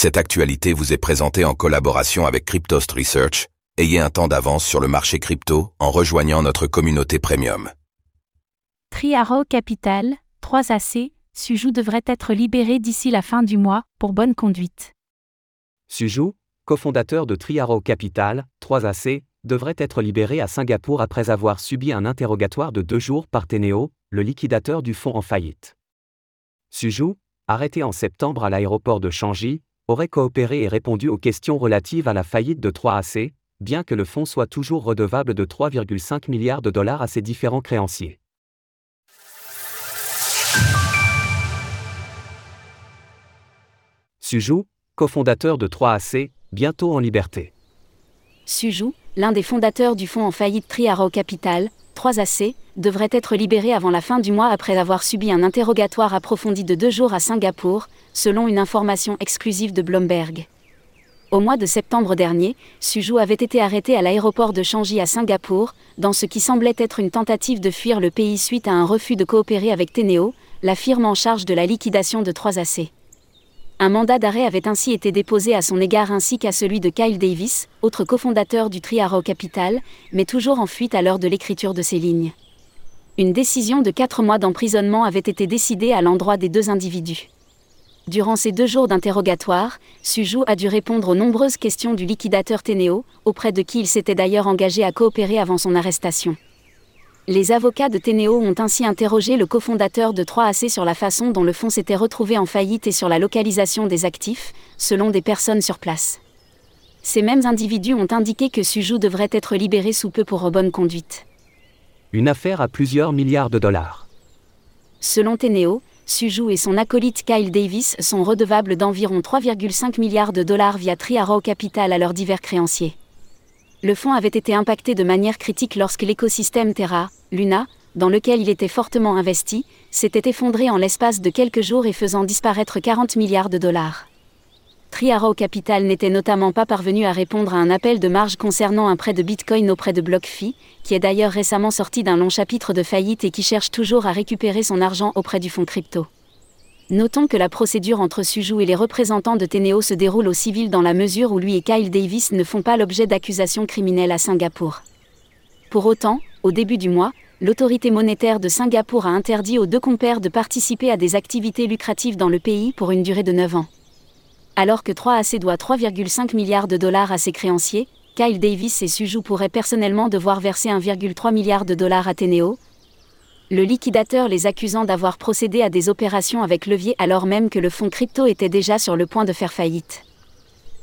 Cette actualité vous est présentée en collaboration avec Cryptost Research. Ayez un temps d'avance sur le marché crypto en rejoignant notre communauté premium. Triaro Capital, 3AC, Suju devrait être libéré d'ici la fin du mois, pour bonne conduite. Suju, cofondateur de Triaro Capital, 3AC, devrait être libéré à Singapour après avoir subi un interrogatoire de deux jours par Teneo, le liquidateur du fonds en faillite. Suju, arrêté en septembre à l'aéroport de Changi, aurait coopéré et répondu aux questions relatives à la faillite de 3AC, bien que le fonds soit toujours redevable de 3,5 milliards de dollars à ses différents créanciers. Suju, cofondateur de 3AC, bientôt en liberté. Suju, l'un des fondateurs du fonds en faillite Triaro Capital, 3AC, devrait être libéré avant la fin du mois après avoir subi un interrogatoire approfondi de deux jours à Singapour, selon une information exclusive de Bloomberg. Au mois de septembre dernier, Suju avait été arrêté à l'aéroport de Changi à Singapour, dans ce qui semblait être une tentative de fuir le pays suite à un refus de coopérer avec Teneo, la firme en charge de la liquidation de 3AC. Un mandat d'arrêt avait ainsi été déposé à son égard ainsi qu'à celui de Kyle Davis, autre cofondateur du Triaro Capital, mais toujours en fuite à l'heure de l'écriture de ces lignes. Une décision de quatre mois d'emprisonnement avait été décidée à l'endroit des deux individus. Durant ces deux jours d'interrogatoire, Suju a dû répondre aux nombreuses questions du liquidateur Teneo, auprès de qui il s'était d'ailleurs engagé à coopérer avant son arrestation. Les avocats de Teneo ont ainsi interrogé le cofondateur de 3AC sur la façon dont le fonds s'était retrouvé en faillite et sur la localisation des actifs, selon des personnes sur place. Ces mêmes individus ont indiqué que Suju devrait être libéré sous peu pour bonne conduite. Une affaire à plusieurs milliards de dollars. Selon Teneo, Suju et son acolyte Kyle Davis sont redevables d'environ 3,5 milliards de dollars via Triaro Capital à leurs divers créanciers. Le fonds avait été impacté de manière critique lorsque l'écosystème Terra, Luna, dans lequel il était fortement investi, s'était effondré en l'espace de quelques jours et faisant disparaître 40 milliards de dollars. Triaro Capital n'était notamment pas parvenu à répondre à un appel de marge concernant un prêt de Bitcoin auprès de BlockFi, qui est d'ailleurs récemment sorti d'un long chapitre de faillite et qui cherche toujours à récupérer son argent auprès du fonds crypto. Notons que la procédure entre Suju et les représentants de Teneo se déroule au civil dans la mesure où lui et Kyle Davis ne font pas l'objet d'accusations criminelles à Singapour. Pour autant, au début du mois, l'autorité monétaire de Singapour a interdit aux deux compères de participer à des activités lucratives dans le pays pour une durée de 9 ans. Alors que 3AC doit 3,5 milliards de dollars à ses créanciers, Kyle Davis et Suju pourraient personnellement devoir verser 1,3 milliard de dollars à Teneo, le liquidateur les accusant d'avoir procédé à des opérations avec levier alors même que le fonds crypto était déjà sur le point de faire faillite.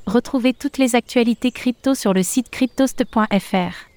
Retrouvez toutes les actualités crypto sur le site cryptost.fr.